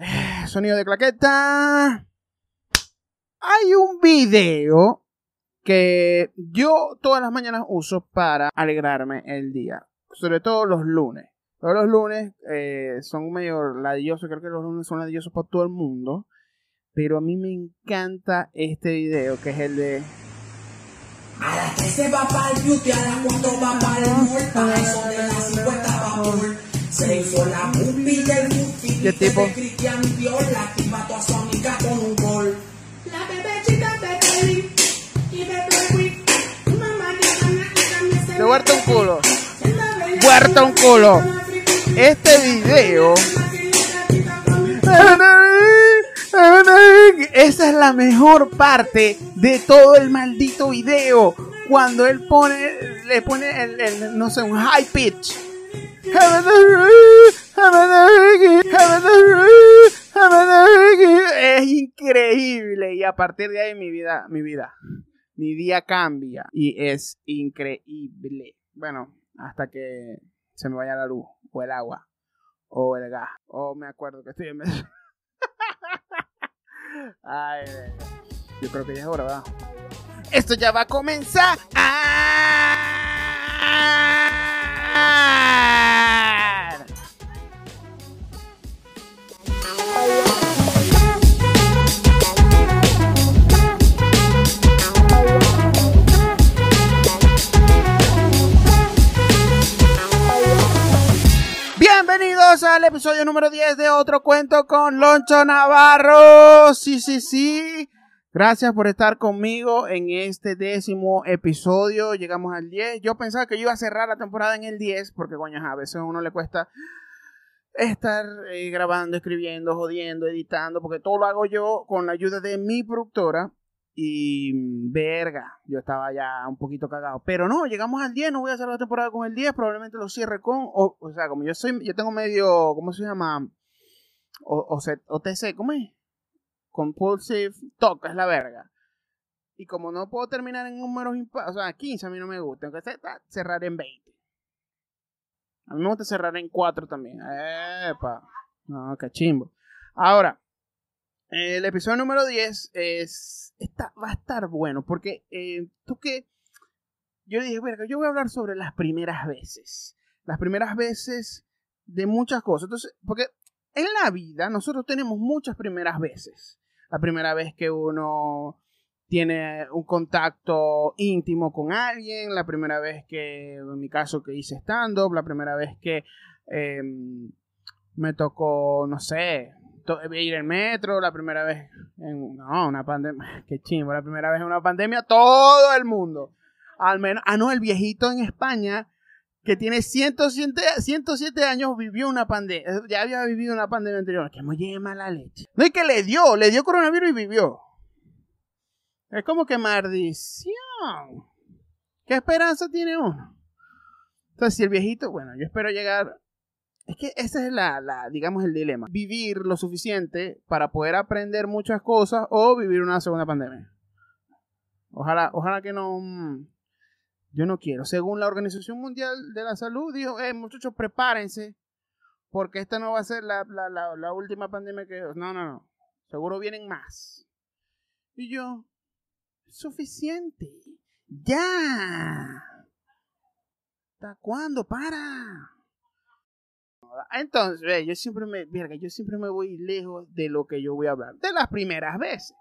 Eh, sonido de claqueta. Hay un video que yo todas las mañanas uso para alegrarme el día. Sobre todo los lunes. Todos los lunes eh, son medio ladillosos. Creo que los lunes son ladillosos para todo el mundo. Pero a mí me encanta este video que es el de A las 13 va para el beauty, a las 4 va para el mall, para eso de las 50 va full. Se hizo la pupi del pupi, ¿Qué tipo? de Cristian Dior, la tipa toda su amiga con un gol. La bebé chica bebé y bebé quick, mamá que De huerta un culo. Huerta un culo. Este video. Esa es la mejor parte de todo el maldito video. Cuando él pone, le pone el, el, no sé, un high pitch. Es increíble. Y a partir de ahí mi vida, mi vida, mi día cambia. Y es increíble. Bueno, hasta que se me vaya la luz, o el agua, o el gas, o me acuerdo que estoy en medio. Ay, yo creo que ya es hora. Esto ya va a comenzar. Bienvenidos al episodio número 10 de Otro Cuento con Loncho Navarro. Sí, sí, sí. Gracias por estar conmigo en este décimo episodio. Llegamos al 10. Yo pensaba que yo iba a cerrar la temporada en el 10 porque, coño, a veces a uno le cuesta estar eh, grabando, escribiendo, jodiendo, editando, porque todo lo hago yo con la ayuda de mi productora. Y mm, verga, yo estaba ya un poquito cagado. Pero no, llegamos al 10, no voy a cerrar la temporada con el 10, probablemente lo cierre con, o, o sea, como yo soy, yo tengo medio, ¿cómo se llama? O, o OTC, ¿cómo es? Compulsive Talk, es la verga. Y como no puedo terminar en números impares, o sea, 15 a mí no me gusta, tengo que cer- cerrar en 20. A mí me gusta cerrar en 4 también. Epa. No, qué chimbo. Ahora, el episodio número 10 es, está, va a estar bueno porque eh, tú que... Yo dije, verga, yo voy a hablar sobre las primeras veces. Las primeras veces de muchas cosas. Entonces, porque en la vida nosotros tenemos muchas primeras veces. La primera vez que uno tiene un contacto íntimo con alguien, la primera vez que, en mi caso, que hice stand-up, la primera vez que eh, me tocó, no sé, ir en metro, la primera vez en no, una pandemia, qué chimbo, la primera vez en una pandemia, todo el mundo. Al menos, ah, no, el viejito en España que tiene 107, 107 años vivió una pandemia, ya había vivido una pandemia anterior, que me lleve mala leche. No es que le dio, le dio coronavirus y vivió. Es como que maldición. ¿Qué esperanza tiene uno? Entonces, si el viejito, bueno, yo espero llegar es que ese es la, la, digamos, el dilema. Vivir lo suficiente para poder aprender muchas cosas o vivir una segunda pandemia. Ojalá, ojalá que no. Yo no quiero. Según la Organización Mundial de la Salud, dijo, eh, muchachos, prepárense. Porque esta no va a ser la, la, la, última pandemia que. No, no, no. Seguro vienen más. Y yo. Suficiente. Ya. ¿Hasta cuándo? Para. Entonces, ve, yo siempre me, yo siempre me voy lejos de lo que yo voy a hablar. De las primeras veces.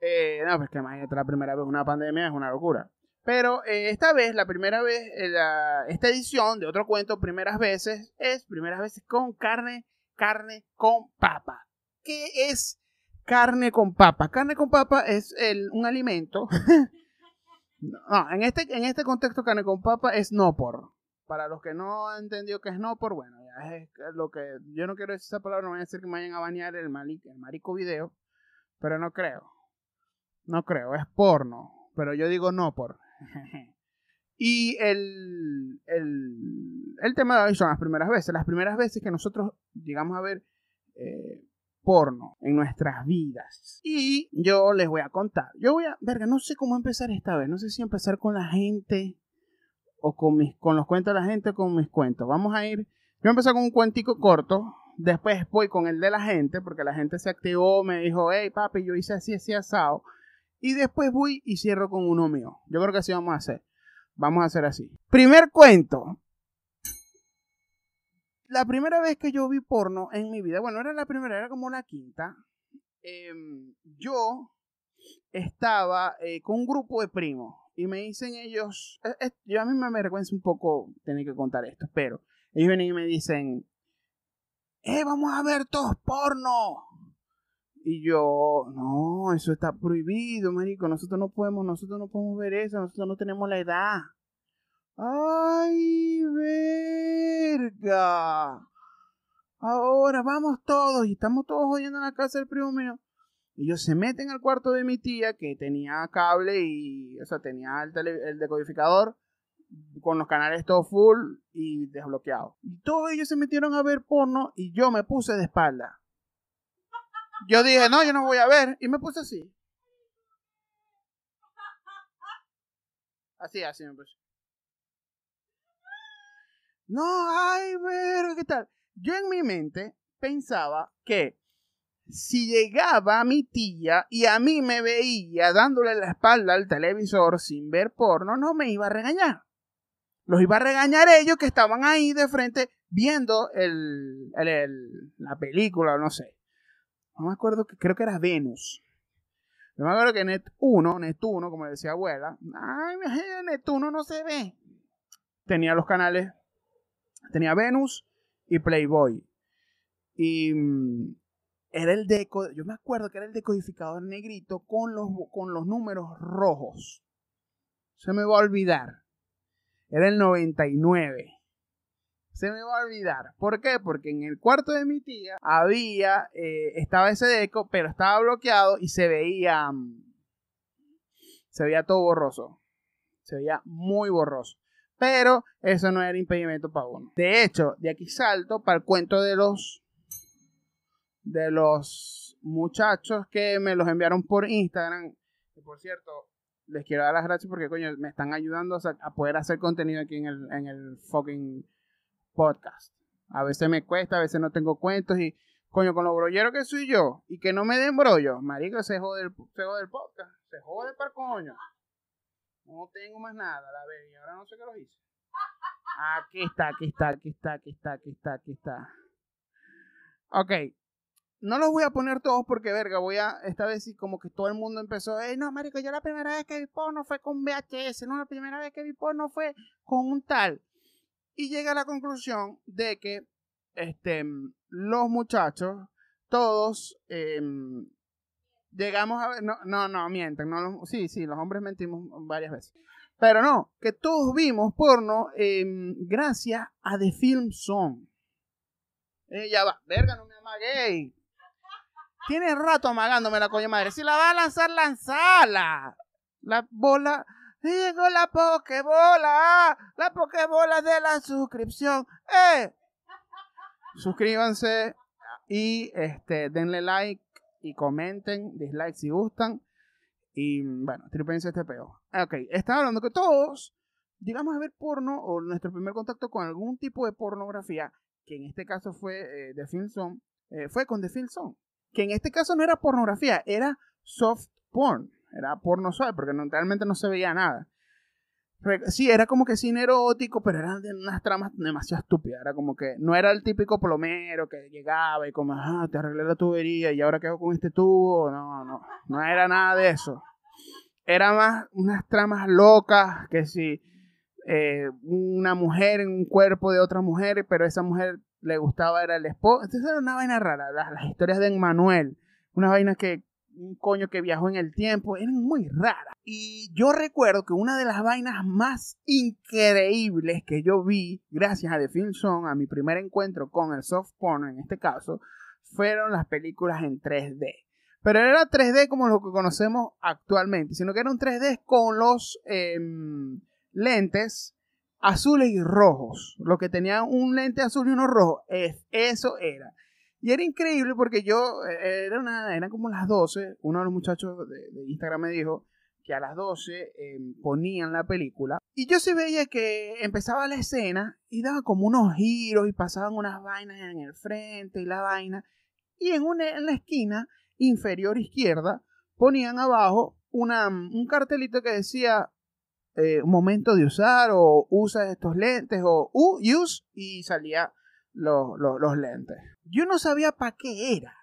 Eh, no, pues que imagínate la primera vez una pandemia es una locura. Pero eh, esta vez, la primera vez, eh, esta edición de otro cuento, primeras veces, es primeras veces con carne, carne con papa. ¿Qué es carne con papa? Carne con papa es un alimento. no, en este, en este contexto, carne con papa es no por. Para los que no han entendido que es no por, bueno, ya es lo que. Yo no quiero decir esa palabra, no voy a decir que me vayan a bañar el marico video, pero no creo. No creo, es porno. Pero yo digo no por. y el, el, tema de hoy son las primeras veces. Las primeras veces que nosotros llegamos a ver eh, porno en nuestras vidas. Y yo les voy a contar. Yo voy a. Verga, no sé cómo empezar esta vez. No sé si empezar con la gente o con, mis, con los cuentos de la gente o con mis cuentos. Vamos a ir. Yo empezar con un cuentico corto Después voy con el de la gente, porque la gente se activó, me dijo, hey papi, yo hice así, así asado. Y después voy y cierro con uno mío. Yo creo que así vamos a hacer. Vamos a hacer así. Primer cuento. La primera vez que yo vi porno en mi vida, bueno, era la primera, era como la quinta. em, yo estaba eh, con un grupo de primos y me dicen ellos, eh, eh, yo a mí me avergüenza un poco tener que contar esto, pero ellos vienen y me dicen, eh, vamos a ver todos porno. Y yo, no, eso está prohibido, marico, nosotros no podemos, nosotros no podemos ver eso, nosotros no tenemos la edad. Ay, verga. Ahora vamos todos y estamos todos oyendo en la casa del primo mío. Y ellos se meten al cuarto de mi tía que tenía cable y, o sea, tenía el, tele- el decodificador con los canales todo full y desbloqueado. Y todos ellos se metieron a ver porno y yo me puse de espalda. Yo dije, no, yo no voy a ver. Y me puse así. Así, así me puse. No, ay, ver, ¿qué tal? Yo en mi mente pensaba que si llegaba mi tía y a mí me veía dándole la espalda al televisor sin ver porno, no me iba a regañar. Los iba a regañar ellos que estaban ahí de frente viendo el- el- la película, no sé. No me acuerdo, que creo que era Venus. Yo me acuerdo que Net 1, Netuno, como decía abuela, ay, mi Netuno no se ve. Tenía los canales, tenía Venus y Playboy. Y mm, era el deco, yo me acuerdo que era el decodificador negrito con los, con los números rojos. Se me va a olvidar. Era el 99. Se me va a olvidar. ¿Por qué? Porque en el cuarto de mi tía había, eh, estaba ese deco, pero estaba bloqueado y se veía, mm, se veía todo borroso. Se veía muy borroso. Pero eso no era impedimento para uno. De hecho, de aquí salto para el cuento de los de los muchachos que me los enviaron por Instagram. Que por cierto, les quiero dar las gracias porque coño, me están ayudando a, poder hacer contenido aquí en el, en el fucking podcast. A veces me cuesta, a veces no tengo cuentos y coño, con lo brollero que soy yo y que no me den brollo, marico, se jode el, se jode el podcast. Se jode para coño. No tengo más nada, la vez, y ahora no sé qué lo hice. Aquí está, aquí está, aquí está, aquí está, aquí está, aquí está. Ok. No los voy a poner todos porque, verga, voy a, esta vez sí como que todo el mundo empezó, "Ey, no, marico, yo la primera vez que vi porno fue con VHS, no, la primera vez que vi porno fue con un tal. Y llega a la conclusión de que, este, los muchachos, todos, em, llegamos a ver, no, no, no, mienten, no, sí, sí, los hombres mentimos varias veces. Pero no, que todos vimos porno em, gracias a The Film Zone. Eh, ya va, verga, no me amagué. Tiene rato amagándome la coño madre. Si la va a lanzar, lanzala. La bola. Llegó la pokebola. La pokebola de la suscripción. ¡Eh! Suscríbanse y este, denle like y comenten. Dislike si gustan. Y bueno, tripense este peo. Ok, estaba hablando que todos llegamos a ver porno o nuestro primer contacto con algún tipo de pornografía, que en este caso fue eh, The Film Zone, eh, fue con The Film Zone. Que en este caso no era pornografía, era soft porn. Era porno suave, porque realmente no se veía nada. Sí, era como que cine erótico, pero eran unas tramas demasiado estúpidas. Era como que no era el típico plomero que llegaba y como, ah, te arreglé la tubería y ahora quedo con este tubo. No, no, no era nada de eso. Era más unas tramas locas que si eh, una mujer en un cuerpo de otra mujer, pero esa mujer le gustaba era el esposo. Entonces era una vaina rara. Las, las historias de Emmanuel, unas vainas que un coño que viajó en el tiempo, eran muy raras. Y yo recuerdo que una de las vainas más increíbles que yo vi, gracias a The Film Zone, a mi primer encuentro con el soft porn en este caso, fueron las películas en 3D. Pero era 3D como lo que conocemos actualmente, sino que era un 3D con los em, lentes azules y rojos. Lo que tenía un lente azul y uno rojo, es, eso era. Y era increíble porque yo, eh, era una, eran como las 12, uno de los muchachos de, Instagram me dijo que a las 12 eh, ponían la película. Y yo se veía que empezaba la escena y daba como unos giros y pasaban unas vainas en el frente y la vaina. Y en, una, en la esquina inferior izquierda ponían abajo una, un cartelito que decía eh, momento de usar o usa estos lentes o use y salía los, los lentes. Yo no sabía para qué era.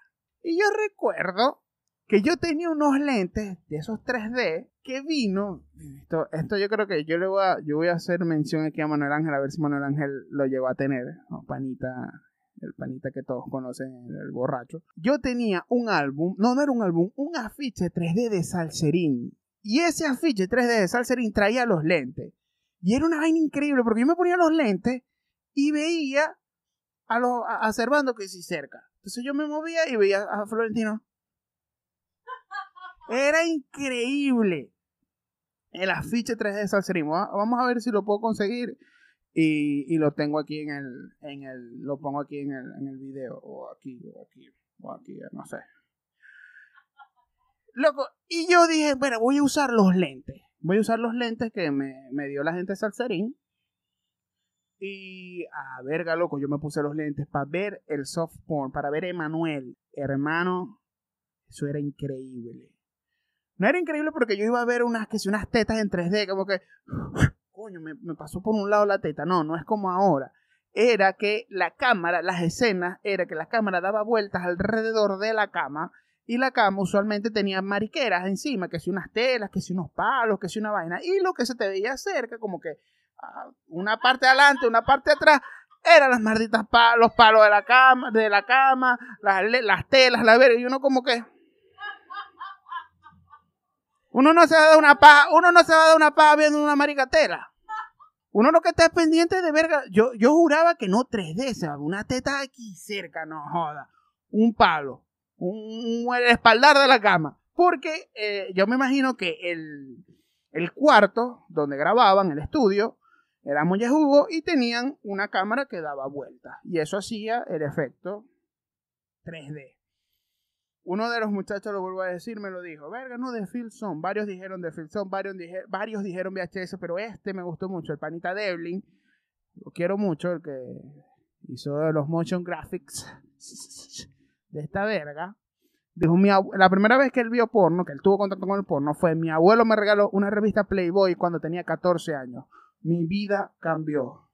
Y yo recuerdo que yo tenía unos lentes de esos 3D que vino. Esto, esto yo creo que yo le voy a, yo voy a hacer mención aquí a Manuel Ángel a ver si Manuel Ángel lo llegó a tener. panita, el panita que todos conocen, el borracho. Yo tenía un álbum, no, no era un álbum, un afiche 3D de Salserín. Y ese afiche 3D de Salserín traía los lentes. Y era una vaina increíble porque yo me ponía los lentes y veía a los a, que sí cerca. Entonces yo me movía y veía a Florentino. Era increíble. El afiche 3D de Salserín. Vamos a ver si lo puedo conseguir. Y, lo tengo aquí en el, en el. Lo pongo aquí en el, en el video. O aquí, o aquí, o aquí, no sé. Loco. Y yo dije, bueno, voy a usar los lentes. Voy a usar los lentes que me, me dio la gente Salserín. Y a verga, loco, yo me puse los lentes para ver el soft porn, para ver a Emanuel. Hermano, eso era increíble. No era increíble porque yo iba a ver unas, que si unas tetas en 3D, como que, coño, me, pasó por un lado la teta. No, no es como ahora. Era que la cámara, las escenas, era que la cámara daba vueltas alrededor de la cama y la cama usualmente tenía mariqueras encima, que si unas telas, que si unos palos, que si una vaina. Y lo que se te veía cerca, como que ah, una parte adelante, una parte atrás, eran las malditas palos, los palos de la cama, de la cama, las, las telas, la verga. Y uno como que, uno no se va a dar una paja, uno no se va a dar una paja viendo una maricatela. Uno lo que está pendiente de verga. Yo, yo juraba que no 3D, se una teta aquí cerca, no joda. Un palo. Un, el espaldar de la cama. Porque eh, yo me imagino que el, el cuarto donde grababan, el estudio, era muy jugo y tenían una cámara que daba vuelta. Y eso hacía el efecto 3D. Uno de los muchachos, lo vuelvo a decir, me lo dijo. Verga, no, de Filson. Varios dijeron de Filson, varios, varios dijeron VHS, pero este me gustó mucho, el panita Devlin. Lo quiero mucho, el que hizo los motion graphics de esta verga. Dijo, mi la primera vez que él vio porno, que él tuvo contacto con el porno, fue mi abuelo me regaló una revista Playboy cuando tenía 14 años. Mi vida cambió.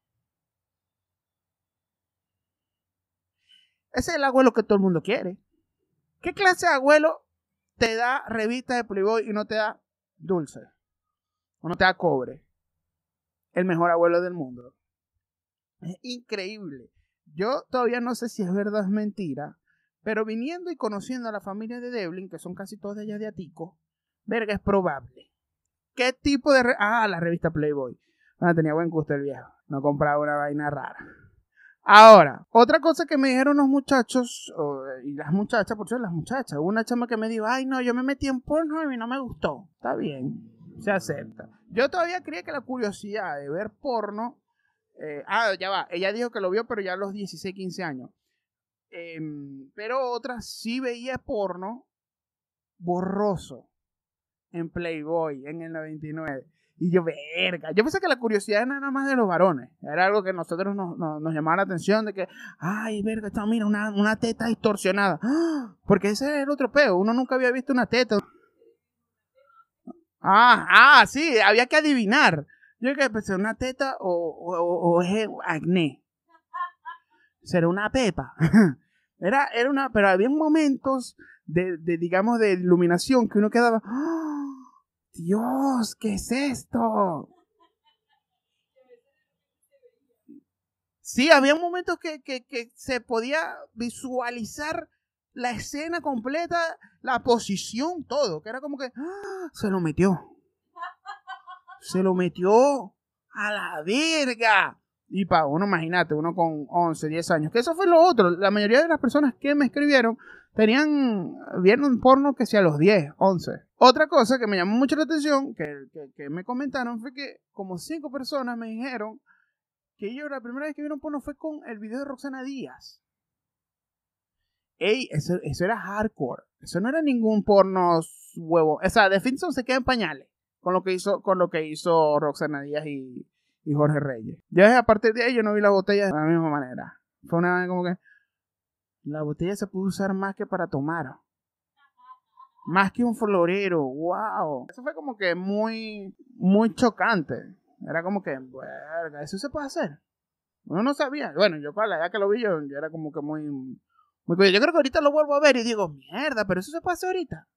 Ese es el abuelo que todo el mundo quiere. ¿Qué clase de abuelo te da revista de Playboy y no te da dulce? O no te da cobre. El mejor abuelo del mundo. Es increíble. Yo todavía no sé si es verdad o es mentira, pero viniendo y conociendo a la familia de Devlin, que son casi todos de allá de Atico, verga, es probable. ¿Qué tipo de... ah, la revista Playboy. Ah, tenía buen gusto el viejo. No compraba una vaina rara. Ahora, otra cosa que me dijeron los muchachos, y las muchachas, por cierto, las muchachas, una chama que me dijo, ay no, yo me metí en porno y no me gustó. Está bien, se acepta. Yo todavía creía que la curiosidad de ver porno, eh, ah, ya va, ella dijo que lo vio, pero ya a los 16, 15 años. Em, pero otra sí veía porno borroso en Playboy en el 99. Y yo, verga, yo pensé que la curiosidad era nada más de los varones. Era algo que nosotros nos, nos, llamaba la atención de que, ay, verga, está, mira, una, una teta distorsionada. Porque ese es el otro peo, uno nunca había visto una teta. Ah, ah, sí, había que adivinar. Yo que pensé, ¿una teta o, o, o es acné? ¿Será una pepa? Era, era una, pero había momentos de, de, digamos, de iluminación que uno quedaba, ¡Ah! Dios, ¿qué es esto? Sí, había momentos que, que, se podía visualizar la escena completa, la posición, todo, que era como que ¡ah! se lo metió. Se lo metió a la verga. Y para uno, imagínate, uno con 11, 10 años, que eso fue lo otro. La mayoría de las personas que me escribieron tenían, vieron porno que sea los 10, 11. Otra cosa que me llamó mucho la atención, que, me comentaron, fue que como cinco personas me dijeron que ellos la primera vez que vieron porno fue con el video de Roxana Díaz. Ey, eso, eso era hardcore. Eso no era ningún porno huevo. O sea, The Finson se queda en pañales. con lo que hizo, con lo que hizo Roxana Díaz y, y Jorge Reyes. Ya a partir de ahí yo no vi las botellas de la misma manera. Fue una vez como que la botella se pudo usar más que para tomar. Más que un florero, wow. Eso fue como que muy, muy chocante. Era como que, verga, eso se puede hacer. Uno no sabía. Bueno, yo para la edad que lo vi, yo, yo era como que muy, muy. Yo creo que ahorita lo vuelvo a ver y digo, mierda, pero eso se puede hacer ahorita.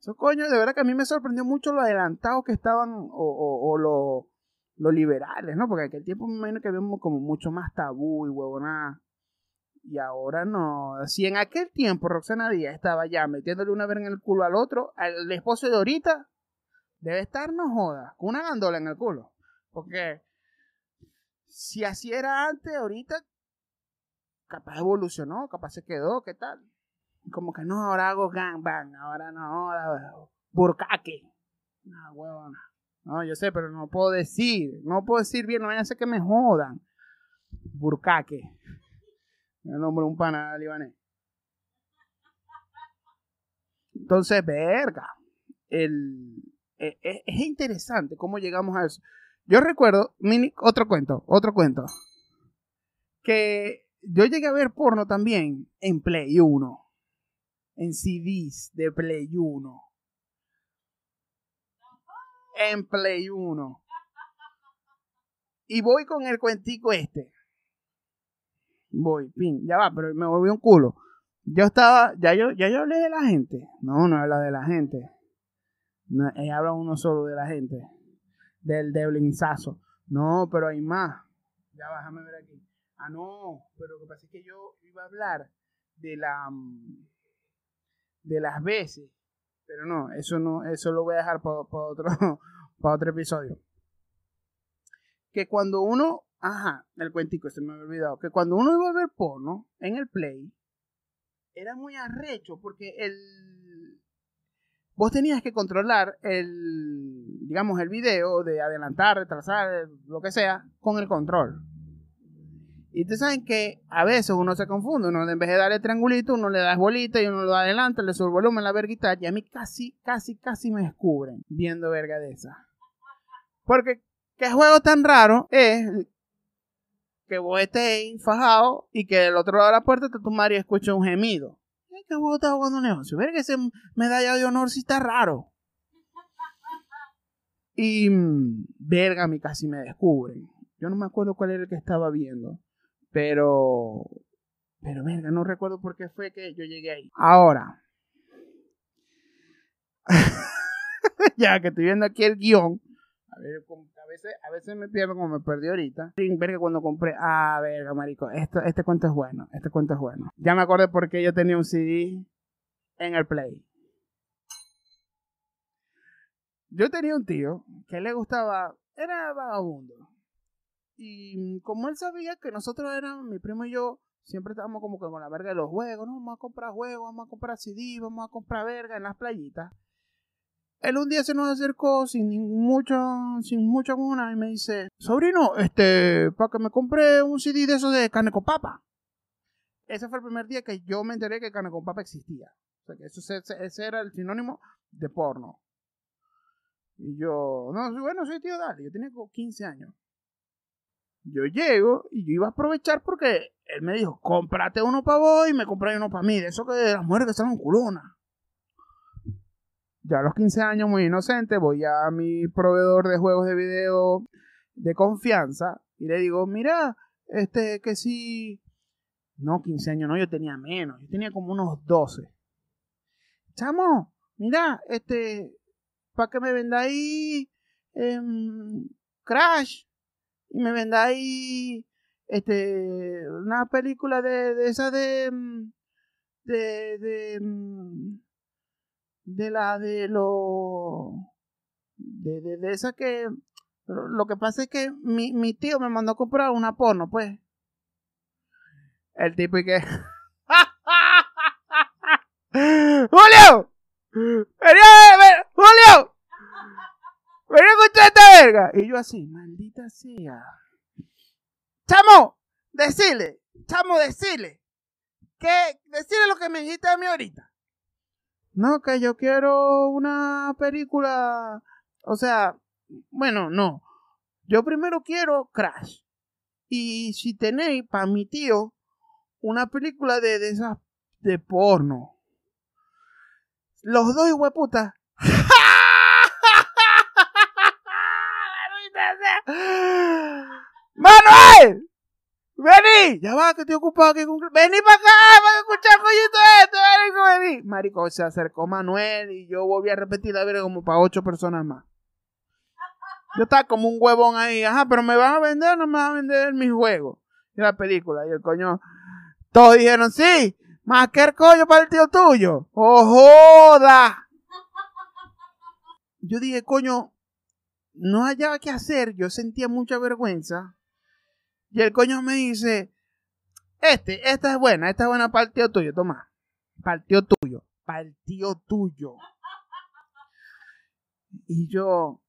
Eso coño, de verdad que a mí me sorprendió mucho lo adelantados que estaban o, o, lo, lo liberales, ¿no? Porque en aquel tiempo me imagino que habíamos como mucho más tabú y huevonada. Y ahora no. Si en aquel tiempo Roxana Díaz estaba ya metiéndole una vez en el culo al otro, al esposo de ahorita, debe estar, no joda, con una gandola en el culo. Porque si así era antes, ahorita capaz evolucionó, capaz se quedó, ¿qué tal? Como que no, ahora hago gangbang, ahora no, ahora burcaque. No, huevona. No, yo sé, pero no puedo decir, no puedo decir bien, no vayan a hacer que me jodan. Burcaque. El nombre un pana libanés. Entonces, verga. El, es, es, interesante cómo llegamos a eso. Yo recuerdo, mini, otro cuento, otro cuento. Que yo llegué a ver porno también en Play 1. En CDs de Play 1. En Play 1. Y voy con el cuentico este voy, pin, ya va, pero me volví un culo. Yo estaba, ya yo, ya yo hablé de la gente. No, no habla de la gente. No, habla uno solo de la gente. Del deblinzazo. No, pero hay más. Ya va, déjame ver aquí. Ah, no, pero lo que pasa es que yo iba a hablar de la de las veces. Pero no, eso no, eso lo voy a dejar para otro, para otro episodio. Que cuando uno Ajá, el cuentico, se me había olvidado. Que cuando uno iba a ver porno en el play, era muy arrecho porque el. Vos tenías que controlar el. digamos, el video de adelantar, retrasar, lo que sea, con el control. Y ustedes saben que a veces uno se confunde, uno en vez de darle triangulito, uno le da bolita y uno lo adelanta, le sube el volumen, la verguita, y a mí casi, casi, casi me descubren viendo verga de esa. Porque qué juego tan raro es que vos estés fajado y que del otro lado de la puerta te tu y escucha un gemido. ¿Qué que vos estás negocio? Ver que ese medalla de honor sí está raro. Y verga, mí casi me descubren. Yo no me acuerdo cuál era el que estaba viendo. Pero. Pero verga, no recuerdo por qué fue que yo llegué ahí. Ahora. ya que estoy viendo aquí el guion. A veces, a veces me pierdo como me perdí ahorita. Sin ver que cuando compré, ah, verga, marico, esto, este cuento es bueno, este cuento es bueno. Ya me acordé porque yo tenía un CD en el Play. Yo tenía un tío que le gustaba, era vagabundo. Y como él sabía que nosotros éramos, mi primo y yo, siempre estábamos como que con la verga de los juegos. Vamos a comprar juegos, vamos a comprar CD, vamos a comprar verga en las playitas. Él un día se nos acercó sin mucho, sin mucha una y me dice, sobrino, este, para que me compre un CD de esos de carne con papa. Ese fue el primer día que yo me enteré que carne con papa existía. O sea, que eso, ese, era el sinónimo de porno. Y yo, no, bueno, soy tío, dale, yo tenía 15 años. Yo llego y yo iba a aprovechar porque él me dijo, cómprate uno para vos y me compré uno para mí. De eso que las mujeres que salen culona ya a los 15 años, muy inocente, voy a mi proveedor de juegos de video de confianza y le digo, mira, este, que si... No, 15 años no, yo tenía menos, yo tenía como unos 12. Chamo, mira, este, para que me vendáis em, Crash y me vendáis este, una película de, de esa de, em, de, de em, de la de lo de, de, de, esa que lo que pasa es que mi, mi tío me mandó a comprar una porno pues. El tipo y que Julio venía Julio venía a escuchar esta verga y yo así maldita sea. Chamo decirle chamo decirle que decirle lo que me dijiste a mí ahorita No, que yo quiero una película. O sea, bueno, no. Yo primero quiero Crash. Y si tenéis para mi tío una película de, de esas de porno. Los dos hueputas. ¡Manuel! ¡Vení! Ya va, que estoy ocupado aquí con... ¡Vení para acá! ¡Para escuchar coñito esto! ¡Vení, vení! Marico, se acercó Manuel y yo volví a repetir la vida como para ocho personas más. Yo estaba como un huevón ahí. Ajá, pero ¿me van a vender no me van a vender mis juegos? Y la película. Y el coño... Todos dijeron, sí, más que el coño para el tío tuyo. ¡Oh, joda! Yo dije, coño, no hallaba qué hacer. Yo sentía mucha vergüenza. Y el coño me dice, este, esta es buena, esta es buena tío tuyo, toma. Tío tuyo, tío tuyo. Y yo,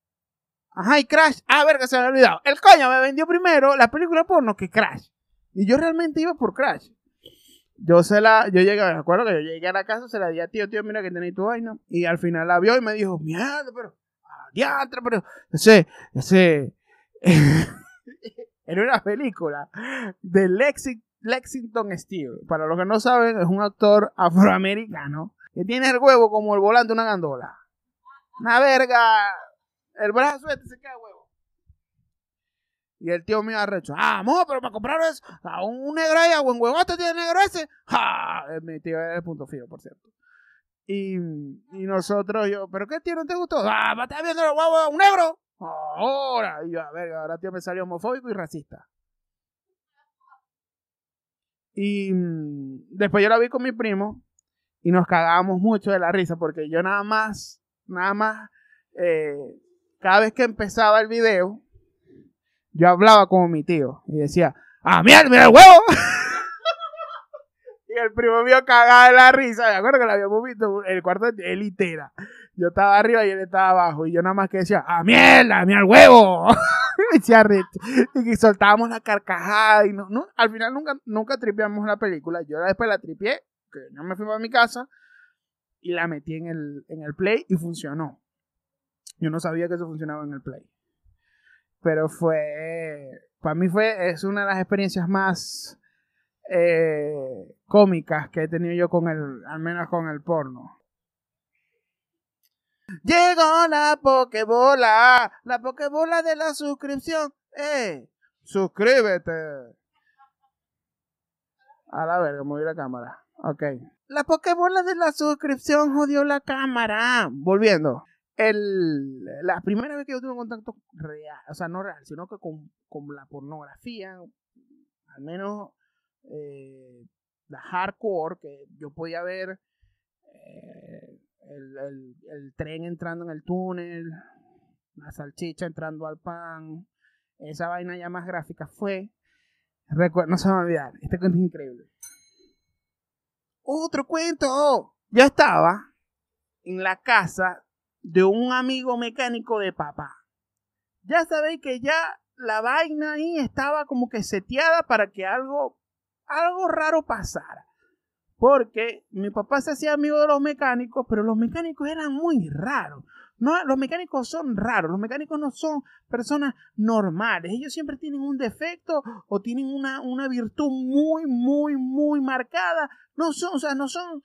ajá, y Crash, a ver que se me ha olvidado. El coño me vendió primero la película porno que Crash. Y yo realmente iba por Crash. Yo se la, yo llegué, me acuerdo que yo llegué a la casa, se la di a tío, tío, mira que tenéis tu vaina. Y al final la vio y me dijo, mierda, pero, diantre, pero, ese, ese, en una película de Lexington Steel. Para los que no saben, es un actor afroamericano que tiene el huevo como el volante de una gandola. Una verga. El brazo este se queda huevo. Y el tío mío arrecho. Ah, mo, pero para comprar eso, a un negro ahí, a buen huevote tiene negro ese. ¡Ja! Mi tío es el punto fijo, por cierto. Y, nosotros, yo, ¿pero qué tío no te gustó? Ah, ¿me estás viendo el huevo a un negro? Ahora, y yo, a ver, ahora tío me salió homofóbico y racista. Y mm, después yo la vi con mi primo y nos cagábamos mucho de la risa porque yo nada más, nada más, eh, cada vez que empezaba el video, yo hablaba como mi tío y decía, ¡ah, mierda, mira el huevo! y el primo mío cagaba de la risa, me acuerdo que la habíamos visto el cuarto de litera. Yo estaba arriba y él estaba abajo y yo nada más que decía, ¡ah, mierda, mira el huevo! y soltábamos la carcajada y no, no, al final nunca, nunca tripeamos la película. Yo después la tripié, que no me fui para mi casa y la metí en el, en el play y funcionó. Yo no sabía que eso funcionaba en el play. Pero fue, para mí fue, es una de las experiencias más eh, cómicas que he tenido yo con el, al menos con el porno. Llegó la Pokebola, la Pokebola de la suscripción. ¡Eh! ¡Suscríbete! A la verga, moví la cámara. Ok. La Pokebola de la suscripción jodió la cámara. Volviendo. El, la primera vez que yo tuve un contacto real, o sea, no real, sino que con, con la pornografía, al menos eh, la hardcore, que yo podía ver eh, el, tren entrando en el túnel, la salchicha entrando al pan, esa vaina ya más gráfica fue, no se me va a olvidar, este cuento es increíble. Otro cuento, yo estaba en la casa de un amigo mecánico de papá. Ya sabéis que ya la vaina ahí estaba como que seteada para que algo, algo raro pasara. Porque mi papá se hacía amigo de los mecánicos, pero los mecánicos eran muy raros. No, los mecánicos son raros, los mecánicos no son personas normales. Ellos siempre tienen un defecto o tienen una, una virtud muy, muy, muy marcada. No son, o sea, no son,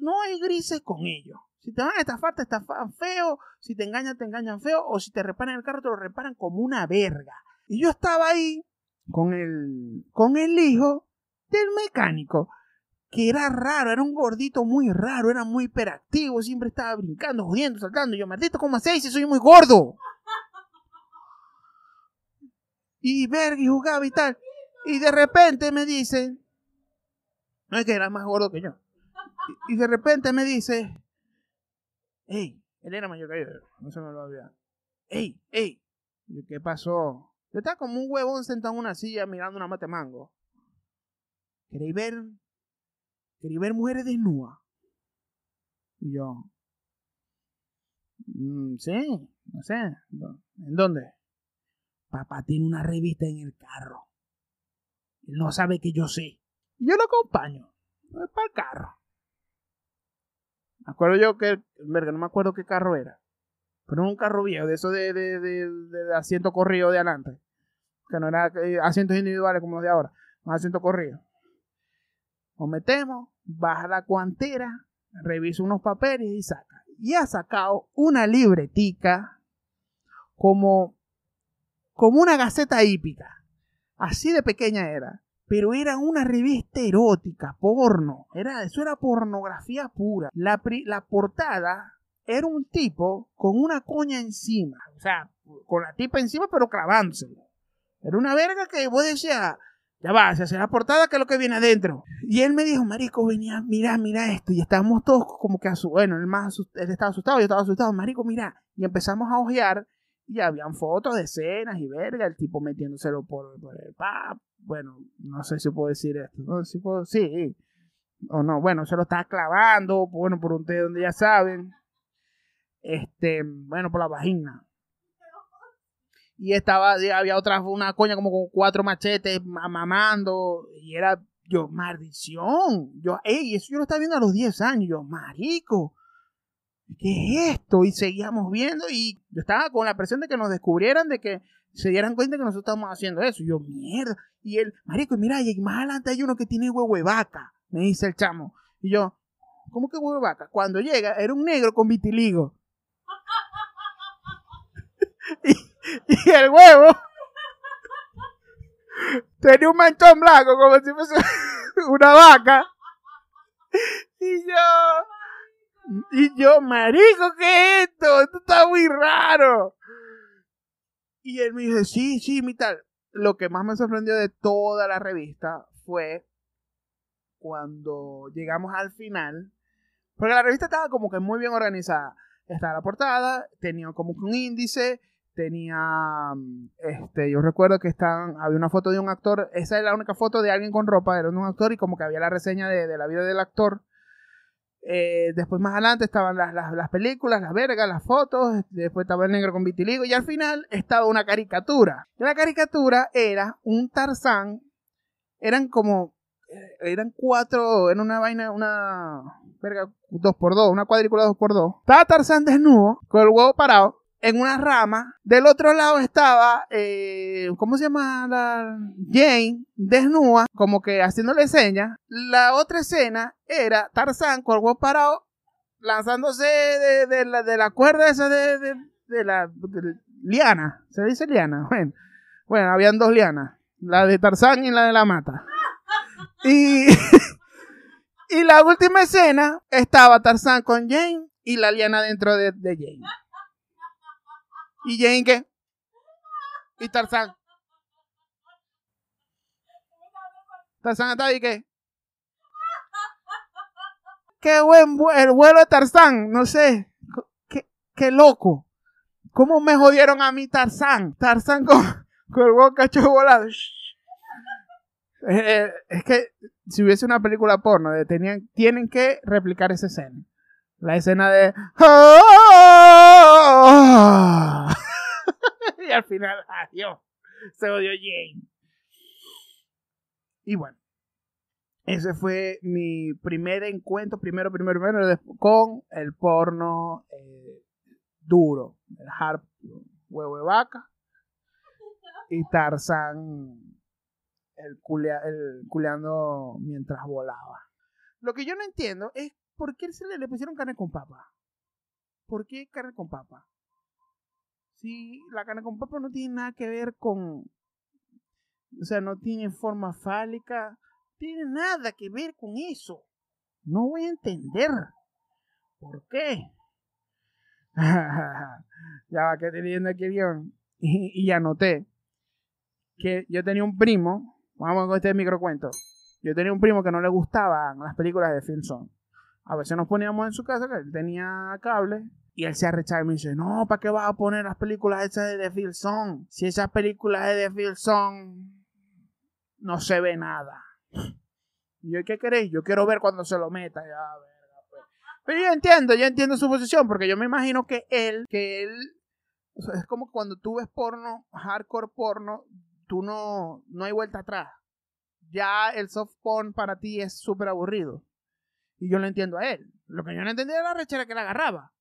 no hay grises con ellos. Si te van a estafar, te estafan feo. Si te engañan, te engañan feo. O si te reparan el carro, te lo reparan como una verga. Y yo estaba ahí con el, con el hijo del mecánico que era raro, era un gordito muy raro, era muy hiperactivo, siempre estaba brincando, jodiendo, saltando. yo, maldito, ¿cómo hacéis si soy muy gordo? Y verga, y jugaba y tal. Y de repente me dice, no es que era más gordo que yo. Y, de repente me dice, hey, él era mayor que yo, no se me lo olvida. Hey, hey, ¿qué pasó? Yo estaba como un huevón sentado en una silla mirando una mate mango. ¿Queréis ver Quería ver mujeres desnudas. Y yo, mm, sí, no sé. ¿En dónde? Papá tiene una revista en el carro. Él no sabe que yo sé. Y yo lo acompaño. para el carro. Me acuerdo yo que, verga, no me acuerdo qué carro era. Pero un carro viejo, de eso de, de, de, de asiento corrido de adelante. Que no era eh, asientos individuales como los de ahora, un asiento corrido. Nos metemos, baja la cuantera, revisa unos papeles y saca. Y ha sacado una libretica como, como una gaceta hípica. Así de pequeña era. Pero era una revista erótica, porno. Era, eso era pornografía pura. La, la portada era un tipo con una coña encima. O sea, con la tipa encima, pero clavándoselo. Era una verga que vos decías, ya va, se hace la portada, que es lo que viene adentro. Y él me dijo, marico, venía, mira, mira esto. Y estábamos todos como que, asu- bueno, él más él estaba asustado, yo estaba asustado, marico, mira. Y empezamos a ojear y habían fotos de escenas y verga, el tipo metiéndoselo por, por el pap. Bueno, no sé si puedo decir esto. No sé si puedo, sí. O no, bueno, se lo estaba clavando, bueno, por un té donde ya saben. Este, bueno, por la vagina. Y estaba, había otra, una coña como con cuatro machetes ma- mamando. Y era, yo, maldición. Yo, ey, eso yo lo estaba viendo a los 10 años. Yo, marico. ¿Qué es esto? Y seguíamos viendo y yo estaba con la presión de que nos descubrieran, de que se dieran cuenta que nosotros estábamos haciendo eso. Y yo, mierda. Y él, marico, mira, y más adelante hay uno que tiene huevo de vaca, me dice el chamo. Y yo, ¿cómo que huevo de vaca? Cuando llega, era un negro con vitiligo. y, y el huevo tenía un manchón blanco como si fuese una vaca. Y yo, y yo, marico, ¿qué es esto? Esto está muy raro. Y él me dice, sí, sí, mi tal. Lo que más me sorprendió de toda la revista fue cuando llegamos al final. Porque la revista estaba como que muy bien organizada. Estaba la portada, tenía como que un índice, tenía, mm, este, yo recuerdo que estaban, había una foto de un actor, esa es la única foto de alguien con ropa, era un actor y como que había la reseña de, la vida del actor. Eh, después más adelante estaban las, las, las películas, las vergas, las fotos, después estaba el negro con vitiligo y al final estaba una caricatura. La caricatura era un Tarzán, eran como, eh, eran cuatro, era una vaina, una verga, dos por dos, una cuadrícula dos por dos. Estaba Tarzán desnudo, con el huevo parado, en una rama. Del otro lado estaba, eh, ¿cómo se llama? La Jane, desnuda, como que haciéndole señas. La otra escena era Tarzán con el parado, lanzándose de, de la, de la cuerda esa de, de, la liana. ¿Se dice liana? Bueno, bueno, habían dos lianas. La de Tarzán y la de la mata. Y, y la última escena estaba Tarzán con Jane y la liana dentro de, de Jane. ¿Y Jane qué? ¿Y Tarzán? ¿Tarzán está ahí qué? Qué buen vu- el vuelo de Tarzán, no sé. Qué, qué loco. ¿Cómo me jodieron a mí Tarzán? Tarzán con, con el huevo cacho volado. Eh, es que si hubiese una película porno, tenían, tienen que replicar esa escena. La escena de... y al final, adiós. Se odió Jane. Y bueno. Ese fue mi primer encuentro, primero, primero, primero, con el porno eh, duro. El hard huevo de vaca. Y Tarzán el, culea- culeando mientras volaba. Lo que yo no entiendo es por qué se le, le pusieron carne con papa. ¿Por qué carne con papa? Si la carne con papa no tiene nada que ver con... O sea, no tiene forma fálica. Tiene nada que ver con eso. No voy a entender. ¿Por qué? ya va, que estoy leyendo aquí el guion. Y, anoté que yo tenía un primo. Vamos con este microcuento. Yo tenía un primo que no le gustaban las películas de Film. A veces nos poníamos en su casa, que él tenía cable, y él se arrechaba y me dice, no, ¿para qué vas a poner las películas esas de The Zone? Si esas películas de The Zone no se ve nada. Y yo, ¿qué queréis? Yo quiero ver cuando se lo meta. Ya, pues. Pero yo entiendo, yo entiendo su posición, porque yo me imagino que él, que él, es como cuando tú ves porno, hardcore porno, tú no, no hay vuelta atrás. Ya el soft porn para ti es súper aburrido. Y yo lo entiendo a él. Lo que yo no entendía era la rechera que le agarraba.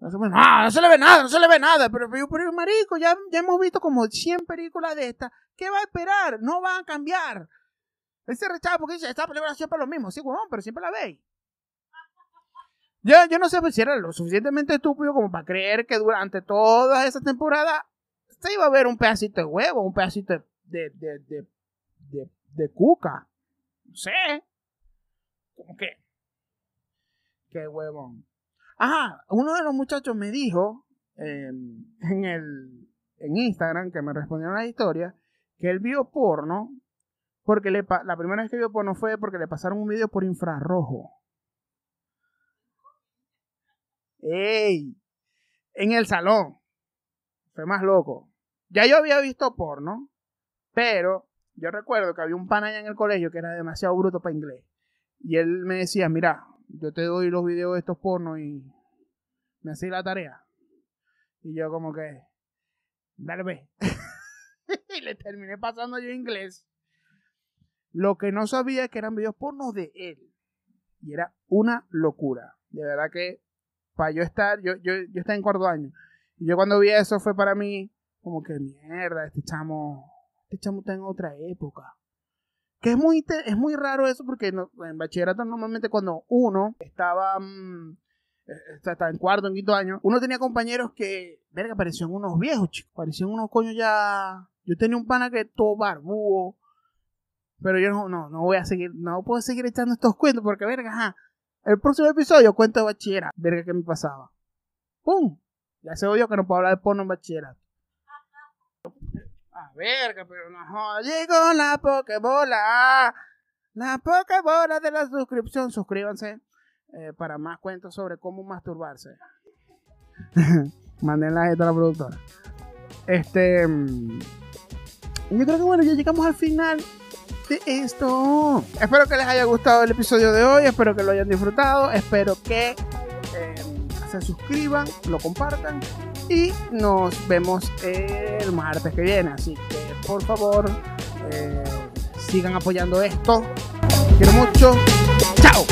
No, no se le ve nada, no se le ve nada. Pero, pero, pero marico, ya, ya hemos visto como 100 películas de estas. ¿Qué va a esperar? No van a cambiar. Él se porque dice, esta película siempre es lo mismo. Sí, huevón, pero siempre la veis. Yo, yo no sé si era lo suficientemente estúpido como para creer que durante toda esa temporada se iba a ver un pedacito de huevo, un pedacito de, de, de, de, de cuca. No sé. ¿Cómo que? Qué huevón. Ajá, uno de los muchachos me dijo en, el, en Instagram, que me respondieron a la historia, que él vio porno, porque le, la primera vez que vio porno fue porque le pasaron un video por infrarrojo. ¡Ey! En el salón. Fue más loco. Ya yo había visto porno, pero yo recuerdo que había un pan allá en el colegio que era demasiado bruto para inglés. Y él me decía, mira, yo te doy los videos de estos pornos y me hacía la tarea. Y yo como que, dale ve. y le terminé pasando yo inglés. Lo que no sabía es que eran videos pornos de él. Y era una locura. De verdad que para yo estar, yo, yo, yo estaba en cuarto año. Y yo cuando vi eso fue para mí como que mierda, este chamo, este chamo está en otra época. Que es muy, es muy raro eso porque en bachillerato normalmente cuando uno estaba, mm, eh, estaba en cuarto, en quinto año, uno tenía compañeros que, verga, parecían unos viejos, chicos. Parecían unos coños ya... Yo tenía un pana que todo barbúo. Pero yo no, no, no voy a seguir, no puedo seguir echando estos cuentos porque, verga, ajá. El próximo episodio cuento de bachillerato. Verga, ¿qué me pasaba? ¡Pum! Ya se odio que no puedo hablar de porno en bachillerato. Verga, pero no. Llegó la Pokebola. La Pokebola de la suscripción. Suscríbanse eh, para más cuentos sobre cómo masturbarse. Manden la a la productora. Este. Mm, yo creo que bueno, ya llegamos al final de esto. Espero que les haya gustado el episodio de hoy. Espero que lo hayan disfrutado. Espero que eh, se suscriban, lo compartan y nos vemos el martes que viene. Así que por favor, eh, sigan apoyando esto. Quiero mucho. Chao.